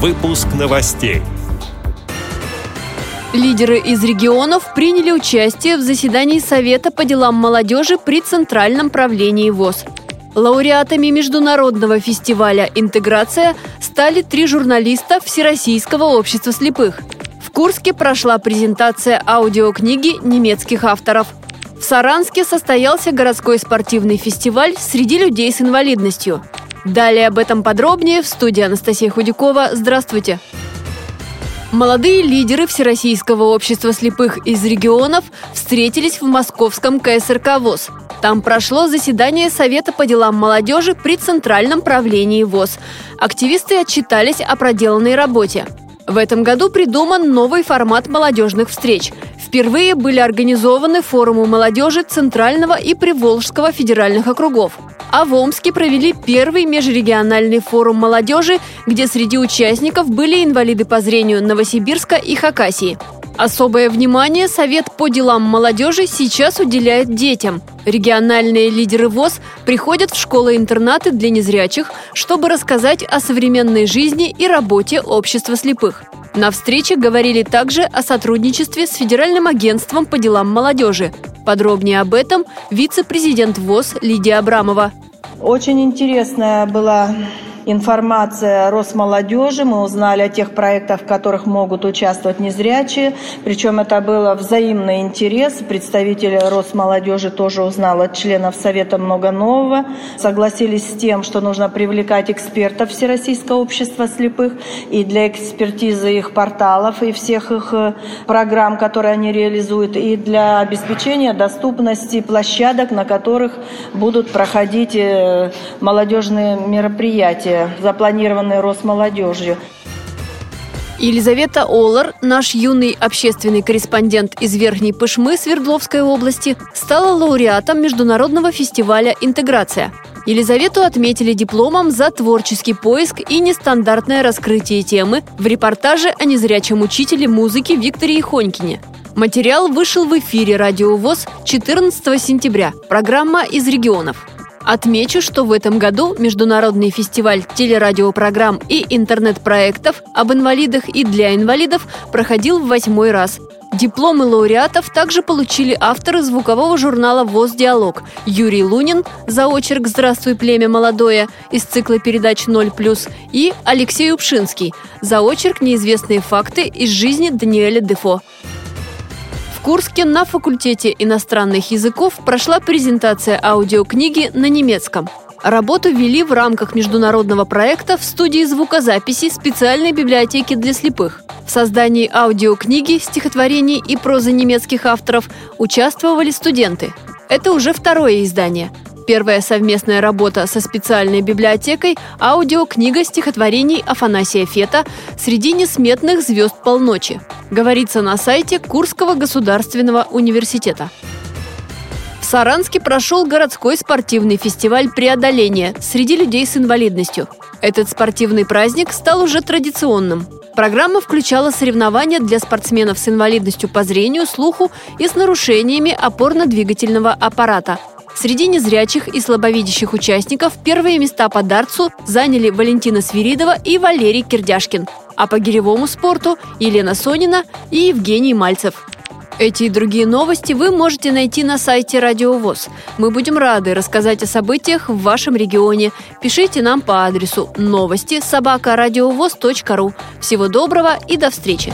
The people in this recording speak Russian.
Выпуск новостей. Лидеры из регионов приняли участие в заседании Совета по делам молодежи при Центральном правлении ВОЗ. Лауреатами международного фестиваля «Интеграция» стали три журналиста Всероссийского общества слепых. В Курске прошла презентация аудиокниги немецких авторов. В Саранске состоялся городской спортивный фестиваль среди людей с инвалидностью. Далее об этом подробнее в студии Анастасия Худякова. Здравствуйте! Молодые лидеры Всероссийского общества слепых из регионов встретились в московском КСРК ВОЗ. Там прошло заседание Совета по делам молодежи при Центральном правлении ВОЗ. Активисты отчитались о проделанной работе. В этом году придуман новый формат молодежных встреч. Впервые были организованы форумы молодежи Центрального и Приволжского федеральных округов. А в Омске провели первый межрегиональный форум молодежи, где среди участников были инвалиды по зрению Новосибирска и Хакасии. Особое внимание Совет по делам молодежи сейчас уделяет детям. Региональные лидеры ВОЗ приходят в школы-интернаты для незрячих, чтобы рассказать о современной жизни и работе общества слепых. На встрече говорили также о сотрудничестве с Федеральным агентством по делам молодежи. Подробнее об этом вице-президент ВОЗ Лидия Абрамова. Очень интересная была информация Росмолодежи, мы узнали о тех проектах, в которых могут участвовать незрячие, причем это было взаимный интерес. Представитель Росмолодежи тоже узнал от членов Совета много нового, согласились с тем, что нужно привлекать экспертов Всероссийского общества слепых и для экспертизы их порталов и всех их э, программ, которые они реализуют, и для обеспечения доступности площадок, на которых будут проходить э, молодежные мероприятия запланированные Росмолодежью. Елизавета Олар, наш юный общественный корреспондент из Верхней Пышмы Свердловской области, стала лауреатом международного фестиваля «Интеграция». Елизавету отметили дипломом за творческий поиск и нестандартное раскрытие темы в репортаже о незрячем учителе музыки Викторе Хонькине. Материал вышел в эфире «Радио ВОЗ» 14 сентября. Программа из регионов. Отмечу, что в этом году Международный фестиваль телерадиопрограмм и интернет-проектов об инвалидах и для инвалидов проходил в восьмой раз. Дипломы лауреатов также получили авторы звукового журнала «ВОЗ Диалог» Юрий Лунин за очерк «Здравствуй, племя молодое» из цикла передач «0+,» и Алексей Упшинский за очерк «Неизвестные факты из жизни Даниэля Дефо». Курске на факультете иностранных языков прошла презентация аудиокниги на немецком. Работу вели в рамках международного проекта в студии звукозаписи специальной библиотеки для слепых. В создании аудиокниги, стихотворений и прозы немецких авторов участвовали студенты. Это уже второе издание. Первая совместная работа со специальной библиотекой – аудиокнига стихотворений Афанасия Фета «Среди несметных звезд полночи». Говорится на сайте Курского государственного университета. В Саранске прошел городской спортивный фестиваль преодоления среди людей с инвалидностью. Этот спортивный праздник стал уже традиционным. Программа включала соревнования для спортсменов с инвалидностью по зрению, слуху и с нарушениями опорно-двигательного аппарата – Среди незрячих и слабовидящих участников первые места по дартсу заняли Валентина Свиридова и Валерий Кирдяшкин, а по гиревому спорту – Елена Сонина и Евгений Мальцев. Эти и другие новости вы можете найти на сайте Радио ВОЗ. Мы будем рады рассказать о событиях в вашем регионе. Пишите нам по адресу новости собака ру. Всего доброго и до встречи!